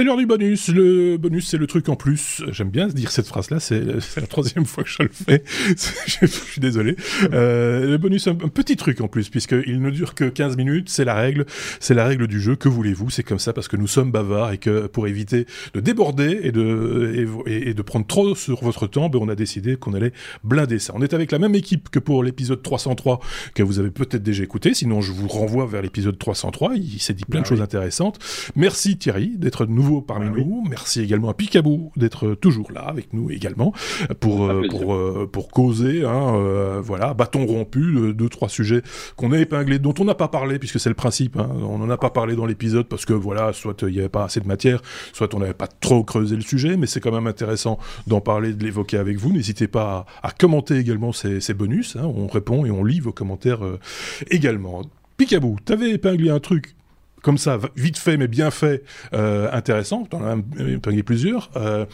C'est l'heure du bonus. Le bonus, c'est le truc en plus. J'aime bien dire cette phrase-là. C'est la troisième fois que je le fais. je suis désolé. Euh, le bonus, un, un, petit truc en plus, puisqu'il ne dure que 15 minutes. C'est la règle. C'est la règle du jeu. Que voulez-vous? C'est comme ça parce que nous sommes bavards et que pour éviter de déborder et de, et, de prendre trop sur votre temps, ben, on a décidé qu'on allait blinder ça. On est avec la même équipe que pour l'épisode 303 que vous avez peut-être déjà écouté. Sinon, je vous renvoie vers l'épisode 303. Il s'est dit plein de bah choses intéressantes. Merci Thierry d'être nouveau parmi ah nous. Merci également à Picabou d'être toujours là avec nous également pour euh, pour euh, pour causer. Hein, euh, voilà, bâton rompu, deux trois sujets qu'on a épinglés, dont on n'a pas parlé puisque c'est le principe. Hein, on n'en a pas parlé dans l'épisode parce que voilà, soit il n'y avait pas assez de matière, soit on n'avait pas trop creusé le sujet, mais c'est quand même intéressant d'en parler, de l'évoquer avec vous. N'hésitez pas à, commenter également ces, ces bonus. Hein, on répond et on lit vos commentaires également. Picabou, t'avais épinglé un truc comme ça, vite fait mais bien fait, euh, intéressant. T'en as épinglé plusieurs. Euh,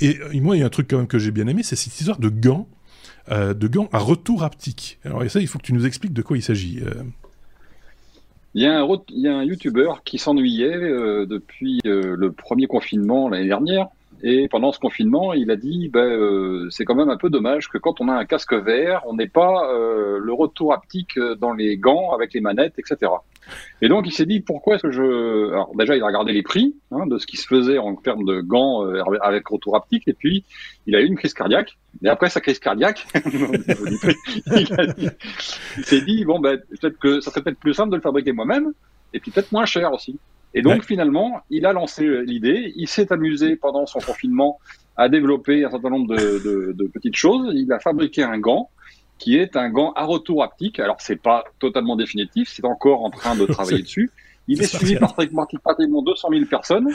et, moi, il y a un truc quand même que j'ai bien aimé, c'est cette histoire de gants, euh, de gants à retour haptique. Alors ça, il faut que tu nous expliques de quoi il s'agit. Euh. Il y, a un, il un YouTuber qui s'ennuyait depuis le premier confinement l'année dernière. Et pendant ce confinement, il a dit ben, c'est quand même un peu dommage que quand on a un casque vert, on n'ait pas le retour haptique dans les gants avec les manettes, etc. Et donc il s'est dit pourquoi est-ce que je alors déjà il a regardé les prix hein, de ce qui se faisait en termes de gants euh, avec retour haptique et puis il a eu une crise cardiaque et après sa crise cardiaque il, s'est dit bon ben peut-être que ça serait peut-être plus simple de le fabriquer moi-même et puis peut-être moins cher aussi. Et donc finalement il a lancé l'idée, il s'est amusé pendant son confinement à développer un certain nombre de, de, de petites choses. Il a fabriqué un gant qui est un gant à retour haptique. Alors c'est pas totalement définitif, c'est encore en train de travailler dessus. Il est, suivi par pratiquement 200 000 personnes.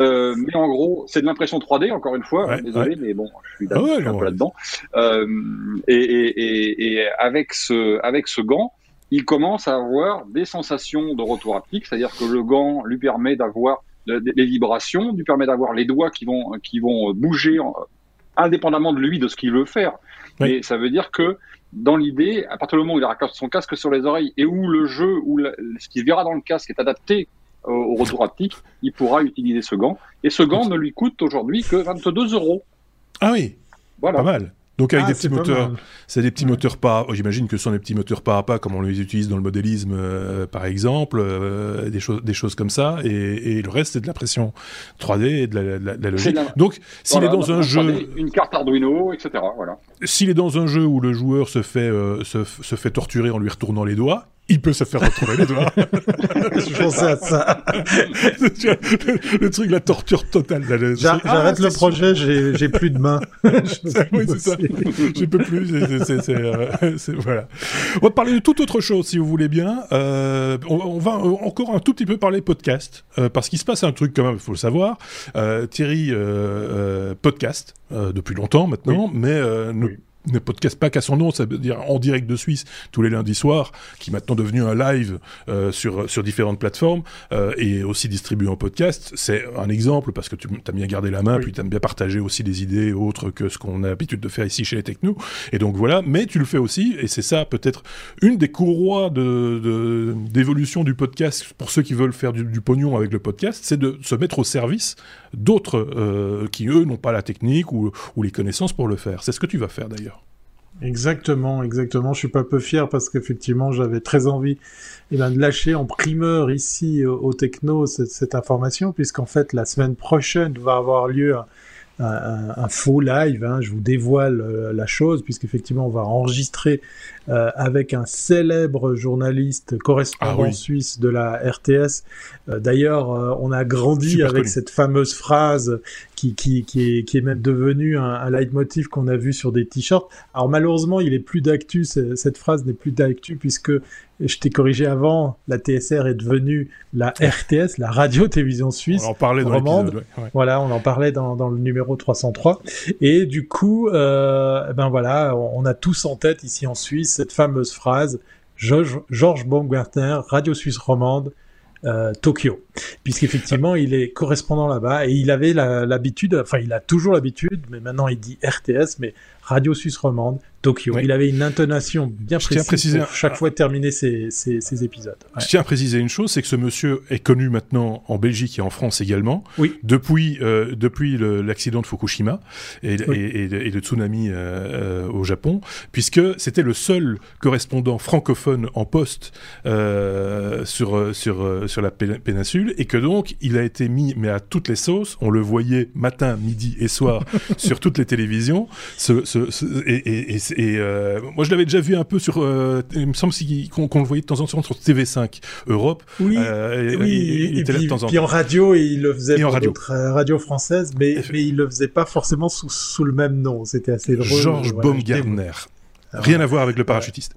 Euh, mais en gros, c'est de l'impression 3D, encore une fois. Désolé, mais bon, je suis, ah un peu là-dedans. Euh, et, et, et, avec ce, avec ce gant, il commence à avoir des sensations de retour haptique, c'est-à-dire que le gant lui permet d'avoir des vibrations, lui permet d'avoir les doigts qui vont, qui vont bouger indépendamment de lui, de ce qu'il veut faire. Mais ça veut dire que dans l'idée, à partir du moment où il aura son casque sur les oreilles et où le jeu, où ce qui se verra dans le casque est adapté au, retour haptique, il pourra utiliser ce gant. Et ce gant ne lui coûte aujourd'hui que 22 euros. Ah oui, voilà. pas mal. Donc avec ah, des petits moteurs, c'est des petits moteurs pas, oh, j'imagine que ce sont des petits moteurs pas à pas comme on les utilise dans le modélisme euh, par exemple, euh, des choses des choses comme ça et, et le reste c'est de la pression 3D et de la, la, logique. Donc s'il est dans un jeu une carte Arduino etc. Voilà. S'il est dans un jeu où le joueur se fait euh, se, se fait torturer en lui retournant les doigts, il peut se faire retrouver les doigts. je pensais à ça. le, truc, la torture totale. J'arrête ah, le projet, j'ai plus de mains. oui, c'est ça. Je peux plus. Euh, voilà. On va parler de toute autre chose, si vous voulez bien. Euh, on, va encore un tout petit peu parler podcast, euh, parce qu'il se passe un truc quand même, il faut le savoir. Thierry podcast depuis longtemps maintenant, mais ne podcast pas qu'à son nom, ça veut dire en direct de Suisse tous les lundis soirs, qui est maintenant devenu un live euh, sur, sur différentes plateformes euh, et aussi distribué en podcast. C'est un exemple parce que tu as bien gardé la main, puis tu as bien partagé aussi des idées autres que ce qu'on a l'habitude de faire ici chez les Techno. Et donc voilà, mais tu le fais aussi, et c'est ça peut-être une des courroies de, d'évolution du podcast pour ceux qui veulent faire du, du pognon avec le podcast, c'est de se mettre au service d'autres euh, qui, eux, n'ont pas la technique ou, ou les connaissances pour le faire. C'est ce que tu vas faire d'ailleurs. Exactement, exactement. Je suis pas peu fier parce qu'effectivement, j'avais très envie eh ben, de lâcher en primeur ici au, Techno cette, cette information, puisqu'en fait, la semaine prochaine va avoir lieu un, faux live. Hein, je vous dévoile euh, la chose, puisqu'effectivement, on va enregistrer euh, avec un célèbre journaliste correspondant ah suisse de la RTS. Euh, d'ailleurs, on a grandi avec cette fameuse phrase qui, qui, qui, est, qui est même devenue un, un leitmotiv qu'on a vu sur des t-shirts. Alors malheureusement, il est plus d'actu, cette phrase n'est plus d'actu puisque je t'ai corrigé avant, la TSR est devenue la RTS, la radio-télévision suisse. On en parlait dans l'épisode. Voilà, on en parlait dans, dans, le numéro 303. Et du coup, euh, eh ben voilà, on, a tous en tête ici en Suisse cette fameuse phrase Georges Baumgartner, Radio Suisse Romande, euh, Tokyo. Puisqu'effectivement il est correspondant là-bas et il avait l'habitude, enfin il a toujours l'habitude, mais maintenant il dit RTS, mais Radio Suisse Romande, Tokyo. Il avait une intonation bien précise pour chaque fois terminer ses, ses, épisodes. Je tiens à préciser une chose, c'est que ce monsieur est connu maintenant en Belgique et en France également. Oui. Depuis euh, depuis l'accident de Fukushima et, et, et, le tsunami euh, euh, au Japon, puisque c'était le seul correspondant francophone en poste sur sur sur la péninsule et que donc il a été mis mais à toutes les sauces. On le voyait matin, midi et soir sur toutes les télévisions. Ce, ce, ce, et, et et euh, moi, je l'avais déjà vu un peu sur. Euh, il me semble qu'on le voyait de temps en temps sur TV5 Europe. Oui. Euh, oui. Il, était là de temps en temps. Puis en radio, il le faisait en radio. radio française, mais, mais il le faisait pas forcément sous, sous le même nom. C'était assez drôle. Georges Baumgartner. Rien à voir avec le parachutiste.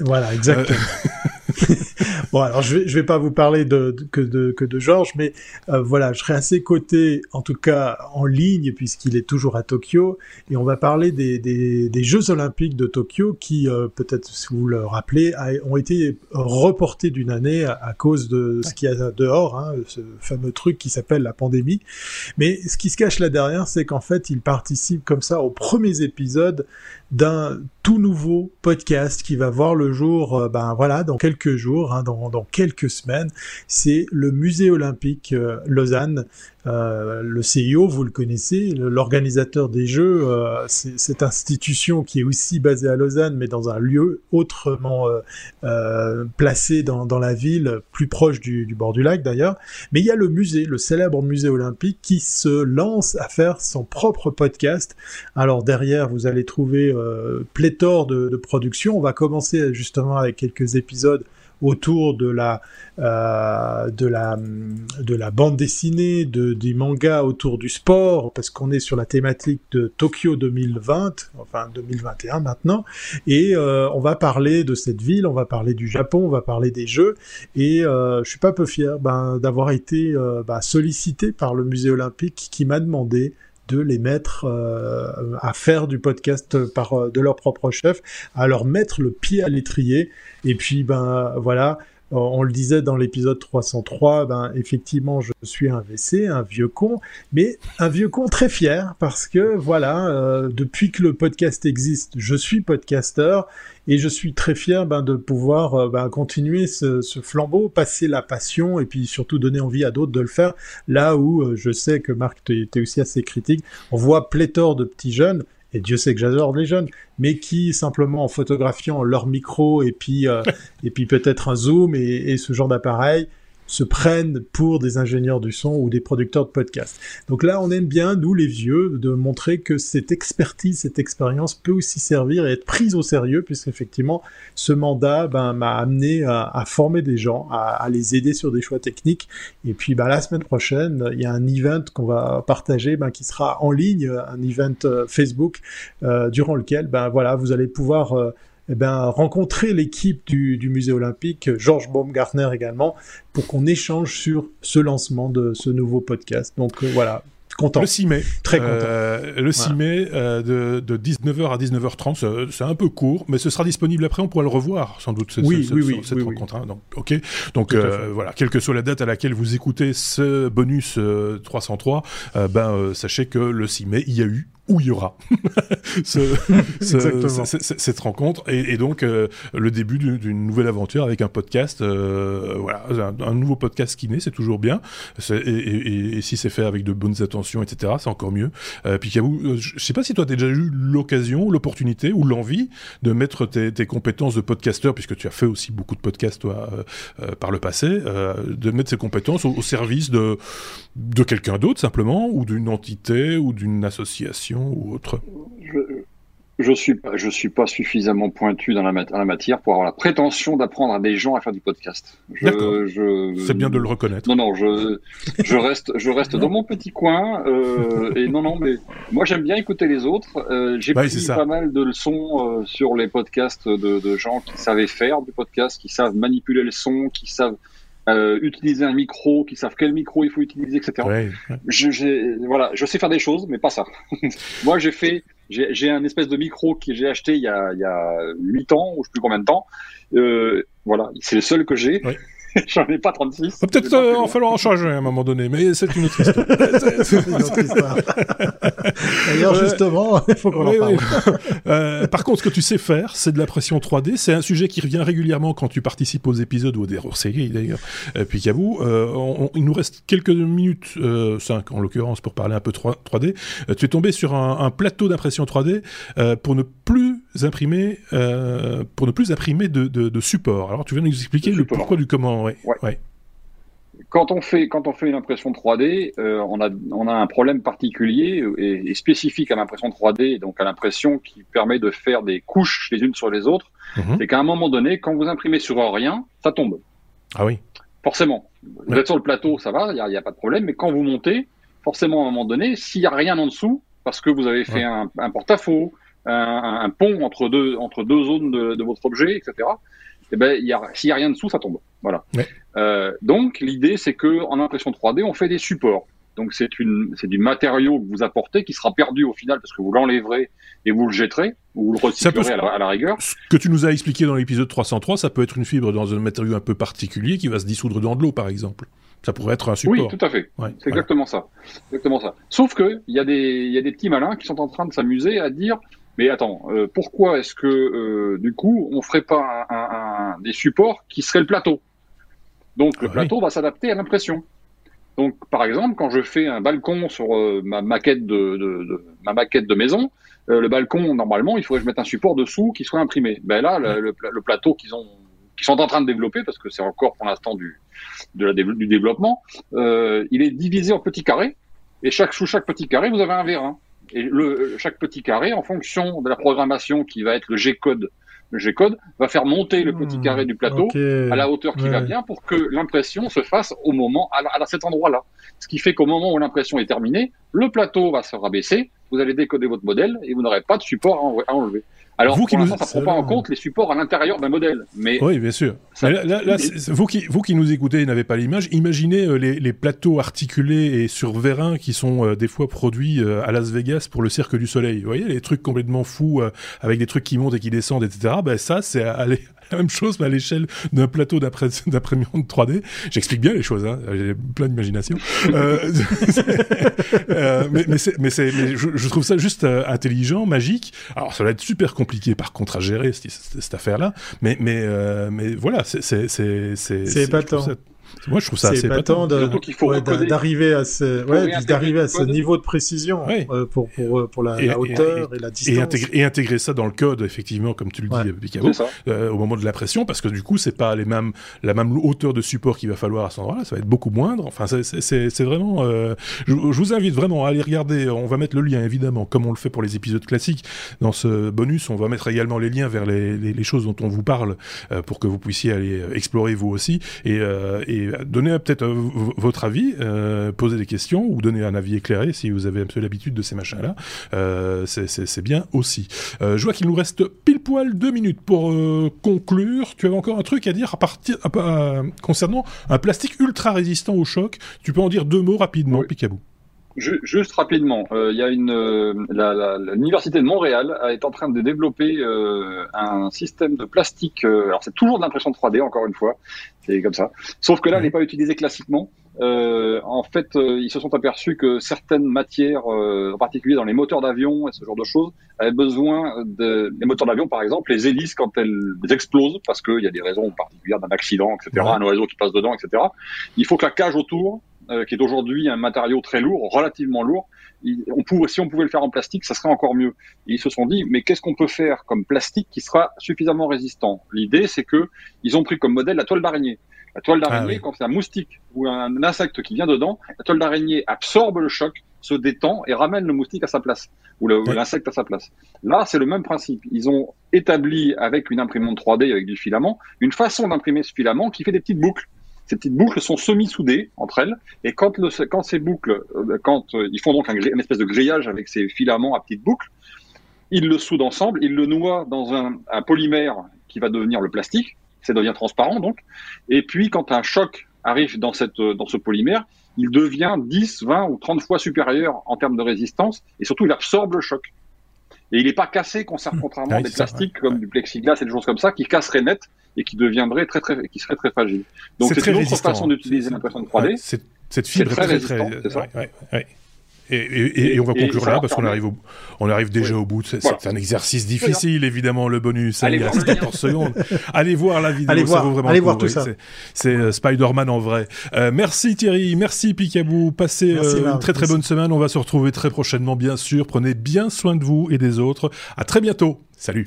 Voilà, exactement. bon, alors je vais, je vais pas vous parler de, que de que de Georges, mais euh, voilà, je serai à ses côtés, en tout cas en ligne, puisqu'il est toujours à Tokyo, et on va parler des, des, des Jeux Olympiques de Tokyo qui, euh, peut-être si vous le rappelez, ont été reportés d'une année à, cause de ce qu'il y a dehors, hein, ce fameux truc qui s'appelle la pandémie. Mais ce qui se cache là derrière, c'est qu'en fait, il participe comme ça aux premiers épisodes d'un tout nouveau podcast qui va voir le jour, euh, ben voilà, dans quelques jours, hein, dans, dans, quelques semaines. C'est le Musée olympique euh, Lausanne. Euh, le CIO, vous le connaissez, l'organisateur des Jeux, euh, c'est cette institution qui est aussi basée à Lausanne, mais dans un lieu autrement placé dans, dans, la ville, plus proche du, du bord du lac d'ailleurs. Mais il y a le musée, le célèbre musée olympique, qui se lance à faire son propre podcast. Alors derrière, vous allez trouver pléthore de, de production. On va commencer justement avec quelques épisodes autour de la euh, de la de la bande dessinée, de des mangas autour du sport, parce qu'on est sur la thématique de Tokyo 2020, enfin 2021 maintenant, et euh, on va parler de cette ville, on va parler du Japon, on va parler des jeux, et euh, je suis pas peu fier ben, d'avoir été ben, sollicité par le musée olympique qui m'a demandé de les mettre euh, à faire du podcast par euh, de leur propre chef, à leur mettre le pied à l'étrier. Et puis ben voilà, on le disait dans l'épisode 303, ben effectivement, je suis un WC, un vieux con, mais un vieux con très fier parce que voilà, euh, depuis que le podcast existe, je suis podcasteur et je suis très fier ben, de pouvoir euh, ben, continuer ce, flambeau, passer la passion et puis surtout donner envie à d'autres de le faire. Là où euh, je sais que Marc, tu es aussi assez critique, on voit pléthore de petits jeunes et Dieu sait que j'adore les jeunes, mais qui simplement en photographiant leur micro et puis euh, et puis peut-être un zoom et, et ce genre d'appareil se prennent pour des ingénieurs du son ou des producteurs de podcasts. Donc là, on aime bien, nous les vieux, de montrer que cette expertise, cette expérience peut aussi servir et être prise au sérieux, puisqu'effectivement, ce mandat ben, m'a amené à, former des gens, à, les aider sur des choix techniques. Et puis ben, la semaine prochaine, il y a un event qu'on va partager ben, qui sera en ligne, un event euh, Facebook, euh, durant lequel voilà, vous allez pouvoir... Euh, eh ben, rencontrer l'équipe du, du, musée olympique, Georges Baumgartner également, pour qu'on échange sur ce lancement de ce nouveau podcast. Donc euh, voilà, Content. Le 6 mai. Très content. Euh, le 6 mai, euh, de, de, 19h à 19h30, c'est un peu court, mais ce sera disponible après, on pourra le revoir, sans doute, oui, oui, oui, cette rencontre. Hein. donc, ok. Donc, euh, voilà, quelle que soit la date à laquelle vous écoutez ce bonus 303, euh, ben, sachez que le 6 mai, il y a eu où il y aura ce, ce, cette rencontre. Et, et donc euh, le début d'une nouvelle aventure avec un podcast euh, voilà un, nouveau podcast qui naît c'est toujours bien. Et, et, et, si c'est fait avec de bonnes attentions etc c'est encore mieux. Euh, puis euh, je sais pas si toi tu as déjà eu l'occasion l'opportunité ou l'envie de mettre tes, tes, compétences de podcasteur puisque tu as fait aussi beaucoup de podcasts toi euh, par le passé de mettre ces compétences au, au service de de quelqu'un d'autre simplement ou d'une entité ou d'une association ou autre je, ne suis pas, je suis pas suffisamment pointu dans la, la, matière pour avoir la prétention d'apprendre à des gens à faire du podcast. C'est bien de le reconnaître. Non, non, je, je reste, je reste dans mon petit coin. Euh, et non, non, mais moi j'aime bien écouter les autres. Euh, J'ai pris pas mal de leçons euh, sur les podcasts de, de gens qui savaient faire du podcast, qui savent manipuler le son, qui savent euh, utiliser un micro, qui savent quel micro il faut utiliser, etc. Je, voilà, je sais faire des choses, mais pas ça. Moi, j'ai fait, j'ai un espèce de micro que j'ai acheté il y a, il y a 8 ans, ou je sais plus combien de temps. Euh, voilà, c'est le seul que j'ai. J'en ai pas 36. Peut-être euh, en falloir en changer à un moment donné, mais c'est une autre histoire. D'ailleurs, justement, il faut qu'on en parle. euh, par contre, ce que tu sais faire, c'est de la pression 3D. C'est un sujet qui revient régulièrement quand tu participes aux épisodes ou des séries d'ailleurs. Euh, puis qu'à vous, euh, il nous reste quelques minutes, 5 euh, en l'occurrence, pour parler un peu 3, d euh, tu es tombé sur un, un plateau d'impression 3D pour ne plus imprimer, pour ne plus imprimer de, de, de, support. Alors, tu viens nous expliquer le pourquoi du comment. Ouais. ouais. Quand on fait quand on fait une impression 3D, on a on a un problème particulier et, et spécifique à l'impression 3D, donc à l'impression qui permet de faire des couches les unes sur les autres. Mhm. C'est qu'à un moment donné, quand vous imprimez sur rien, ça tombe. Ah oui. Forcément. Vous êtes sur le plateau, ça va, il n'y a, a, pas de problème. Mais quand vous montez, forcément, à un moment donné, s'il n'y a rien en dessous, parce que vous avez fait un, un porte-à-faux, un, un, pont entre deux, entre deux zones de, de votre objet, etc., eh ben, s'il n'y a rien dessous, ça tombe. Voilà. Euh, donc, l'idée, c'est que en impression 3D, on fait des supports. Donc, c'est du matériau que vous apportez qui sera perdu au final parce que vous l'enlèverez et vous le jetterez ou vous le recyclerez à, la, rigueur. Ce que tu nous as expliqué dans l'épisode 303, ça peut être une fibre dans un matériau un peu particulier qui va se dissoudre dans de l'eau, par exemple. Ça pourrait être un support. Oui, tout à fait. c'est exactement ça. Exactement ça. Sauf que il y y a des petits malins qui sont en train de s'amuser à dire, mais attends, euh, pourquoi est-ce que euh, du coup on ferait pas un, un, des supports qui seraient le plateau? Donc le ah plateau va s'adapter à l'impression. Donc, par exemple, quand je fais un balcon sur euh, ma maquette de, de, de, ma maquette de maison, le balcon normalement, il faudrait que je mette un support dessous qui soit imprimé. Ben là, le, le, plateau qu'ils ont, qu'ils sont en train de développer, parce que c'est encore pour l'instant du, de la, du développement, euh, il est divisé en petits carrés, et chaque sous chaque petit carré, vous avez un vérin. Et le, chaque petit carré, en fonction de la programmation qui va être le G-code le G-code, va faire monter le petit hmm, carré du plateau à la hauteur qui va bien pour que l'impression se fasse au moment, à, à cet endroit-là. Ce qui fait qu'au moment où l'impression est terminée, le plateau va se rabaisser, vous allez décoder votre modèle et vous n'aurez pas de support à enlever. Alors, vous pour qui nous... ça prend pas en compte les supports à l'intérieur d'un modèle. Mais oui, bien sûr. là, là, vous, qui, vous qui nous écoutez et n'avez pas l'image, imaginez euh, les, les, plateaux articulés et sur vérin qui sont euh, des fois produits euh, à Las Vegas pour le Cirque du Soleil. Vous voyez, les trucs complètement fous avec des trucs qui montent et qui descendent, etc. Ben ça, c'est aller, la même chose, mais à l'échelle d'un plateau d'imprimante 3D. J'explique bien les choses, hein. j'ai plein d'imagination. euh, euh, mais, mais, mais, mais je, je, trouve ça juste euh, intelligent, magique. Alors, ça va être super compliqué, par contre, à gérer cette, cette affaire-là. Mais, mais, mais voilà, c'est... C'est épatant. Moi, je trouve ça assez épatant d'arriver à ce, ouais, d'arriver à ce niveau de précision euh, pour, pour, euh, pour la, la hauteur et, et, la distance. Et intégrer, et intégrer, ça dans le code, effectivement, comme tu le dis, Picabo, euh, au moment de l'impression, parce que du coup, c'est pas les mêmes, la même hauteur de support qu'il va falloir à ce endroit-là, ça va être beaucoup moindre. Enfin, c'est vraiment. Euh, je, je, vous invite vraiment à aller regarder. On va mettre le lien, évidemment, comme on le fait pour les épisodes classiques. Dans ce bonus, on va mettre également les liens vers les, les, les choses dont on vous parle euh, pour que vous puissiez aller explorer vous aussi. Et, et et donner peut-être euh, votre avis, euh, poser des questions ou donner un avis éclairé si vous avez un peu l'habitude de ces machins-là. Euh, c'est bien aussi. Euh, je vois qu'il nous reste pile poil deux minutes pour euh, conclure. Tu avais encore un truc à dire à partir à, concernant un plastique ultra résistant au choc? Tu peux en dire deux mots rapidement, oui. Picabou. Juste rapidement, il y a une l'université de Montréal est en train de développer euh, un système de plastique. alors c'est toujours de l'impression 3D encore une fois, c'est comme ça. Sauf que là, elle n'est pas utilisée classiquement. Euh, en fait, euh, ils se sont aperçus que certaines matières, euh, en particulier dans les moteurs d'avion et ce genre de choses, avaient besoin de les moteurs d'avion, par exemple, les hélices quand elles explosent, parce qu'il y a des raisons particulières d'un accident, etc., ouais. un oiseau qui passe dedans, etc. Il faut que la cage autour, euh, qui est aujourd'hui un matériau très lourd, relativement lourd, on pouvait, si on pouvait le faire en plastique, ça serait encore mieux. Et ils se sont dit, mais qu'est-ce qu'on peut faire comme plastique qui sera suffisamment résistant? L'idée, c'est que ils ont pris comme modèle la toile d'araignée. La toile d'araignée, ah, oui. quand c'est un moustique ou un insecte qui vient dedans, la toile d'araignée absorbe le choc, se détend et ramène le moustique à sa place ou l'insecte à sa place. Là, c'est le même principe. Ils ont établi avec une imprimante 3D avec du filament une façon d'imprimer ce filament qui fait des petites boucles. Ces petites boucles sont semi-soudées entre elles, et quand, le, quand ces boucles, euh, quand euh, ils font donc un, une espèce de grillage avec ces filaments à petites boucles, ils le soudent ensemble, ils le noient dans un, un polymère qui va devenir le plastique, ça devient transparent donc, et puis quand un choc arrive dans, cette, dans ce polymère, il devient 10, 20 ou 30 fois supérieur en termes de résistance, et surtout il absorbe le choc. Et il n'est pas cassé, contrairement Ah oui, à des c'est ça, plastiques comme du plexiglas et des choses comme ça, qui casseraient net et qui deviendraient très très, qui seraient très fragiles. Donc C'est très une autre façon d'utiliser l'impression de 3D. Ouais, c'est- cette fibre très est très très. résistant, c'est ça. ouais, ouais, ouais. Et, et- et- on va conclure là parce qu'on arrive, au, on arrive déjà Oui. au bout. C'est Voilà. un exercice difficile, évidemment, le bonus. hein, Allez il voir reste le lien. 14 secondes. Allez voir la vidéo, Allez ça voir, vaut vraiment allez le voir tout ça. c'est- euh, Spider-Man en vrai. Euh, merci Thierry, merci Picaboo. Passez Merci, euh, une très très merci. bonne semaine. On va se retrouver très prochainement, bien sûr. Prenez bien soin de vous et des autres. À très bientôt. Salut.